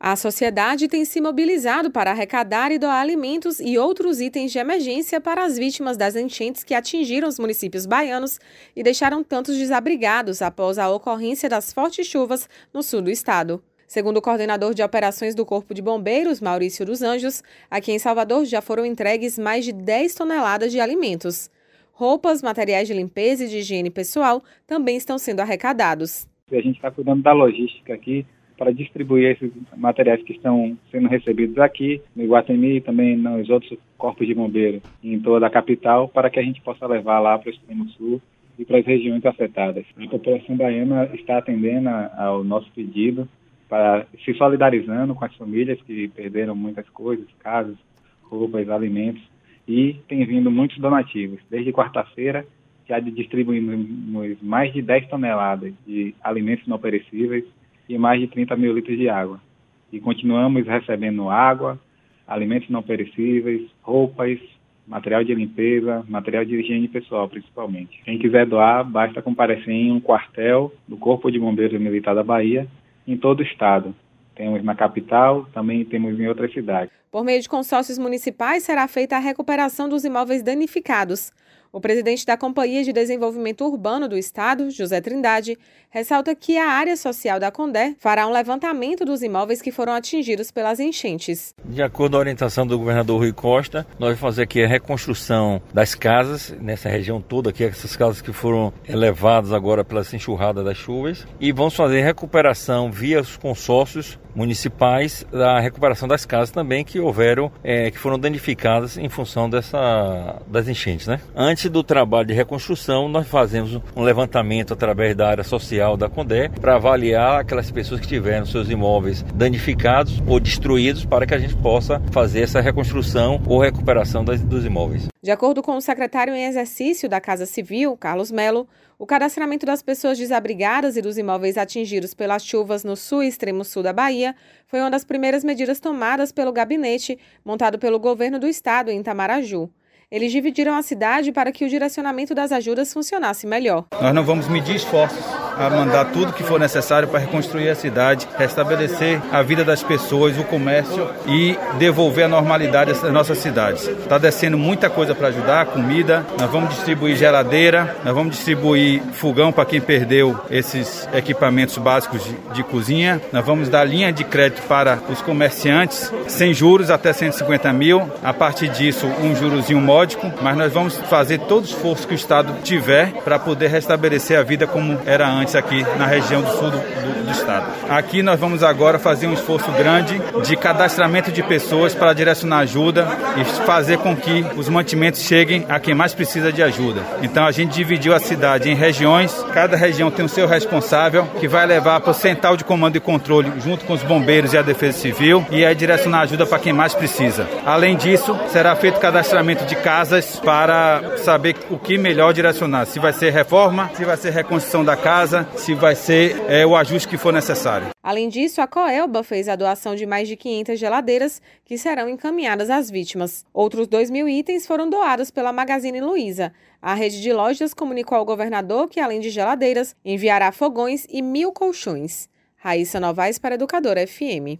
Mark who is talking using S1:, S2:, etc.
S1: A sociedade tem se mobilizado para arrecadar e doar alimentos e outros itens de emergência para as vítimas das enchentes que atingiram os municípios baianos e deixaram tantos desabrigados após a ocorrência das fortes chuvas no sul do estado. Segundo o coordenador de operações do Corpo de Bombeiros, Maurício dos Anjos, aqui em Salvador já foram entregues mais de 10 toneladas de alimentos. Roupas, materiais de limpeza e de higiene pessoal também estão sendo arrecadados.
S2: A gente está cuidando da logística aqui para distribuir esses materiais que estão sendo recebidos aqui no Iguatemi e também nos outros corpos de bombeiros em toda a capital, para que a gente possa levar lá para o extremo sul e para as regiões afetadas. A população baiana está atendendo ao nosso pedido, para se solidarizando com as famílias que perderam muitas coisas, casas, roupas, alimentos, e tem vindo muitos donativos. Desde quarta-feira já distribuímos mais de 10 toneladas de alimentos não perecíveis e mais de 30 mil litros de água. E continuamos recebendo água, alimentos não perecíveis, roupas, material de limpeza, material de higiene pessoal, principalmente. Quem quiser doar, basta comparecer em um quartel do Corpo de Bombeiros Militar da Bahia, em todo o estado. Temos na capital, também temos em outras cidades.
S1: Por meio de consórcios municipais, será feita a recuperação dos imóveis danificados. O presidente da Companhia de Desenvolvimento Urbano do Estado, José Trindade, ressalta que a área social da Condé fará um levantamento dos imóveis que foram atingidos pelas enchentes.
S3: De acordo com a orientação do governador Rui Costa, nós vamos fazer aqui a reconstrução das casas, nessa região toda aqui, essas casas que foram elevadas agora pela enxurrada das chuvas, e vamos fazer recuperação via os consórcios municipais da recuperação das casas também que houveram, é, que foram danificadas em função dessa, das enchentes. Né? Antes do trabalho de reconstrução, nós fazemos um levantamento através da área social da Condé para avaliar aquelas pessoas que tiveram seus imóveis danificados ou destruídos para que a gente possa fazer essa reconstrução ou recuperação das, dos imóveis.
S1: De acordo com o secretário em exercício da Casa Civil, Carlos Melo, o cadastramento das pessoas desabrigadas e dos imóveis atingidos pelas chuvas no sul e extremo sul da Bahia foi uma das primeiras medidas tomadas pelo gabinete montado pelo governo do estado em Itamaraju. Eles dividiram a cidade para que o direcionamento das ajudas funcionasse melhor.
S4: Nós não vamos medir esforços a mandar tudo que for necessário para reconstruir a cidade, restabelecer a vida das pessoas, o comércio e devolver a normalidade às nossas cidades. Está descendo muita coisa para ajudar, comida, nós vamos distribuir geladeira, nós vamos distribuir fogão para quem perdeu esses equipamentos básicos de, de cozinha, nós vamos dar linha de crédito para os comerciantes, sem juros até 150 mil, a partir disso um jurozinho móvel mas nós vamos fazer todo o esforço que o Estado tiver para poder restabelecer a vida como era antes aqui na região do sul do, do, do Estado. Aqui nós vamos agora fazer um esforço grande de cadastramento de pessoas para direcionar ajuda e fazer com que os mantimentos cheguem a quem mais precisa de ajuda. Então a gente dividiu a cidade em regiões, cada região tem o seu responsável que vai levar para o central de comando e controle junto com os bombeiros e a defesa civil e aí direcionar ajuda para quem mais precisa. Além disso, será feito cadastramento de casas para saber o que melhor direcionar. Se vai ser reforma, se vai ser reconstrução da casa, se vai ser é, o ajuste que for necessário.
S1: Além disso, a Coelba fez a doação de mais de 500 geladeiras que serão encaminhadas às vítimas. Outros 2 mil itens foram doados pela Magazine Luiza. A rede de lojas comunicou ao governador que, além de geladeiras, enviará fogões e mil colchões. Raíssa Novaes para Educadora FM.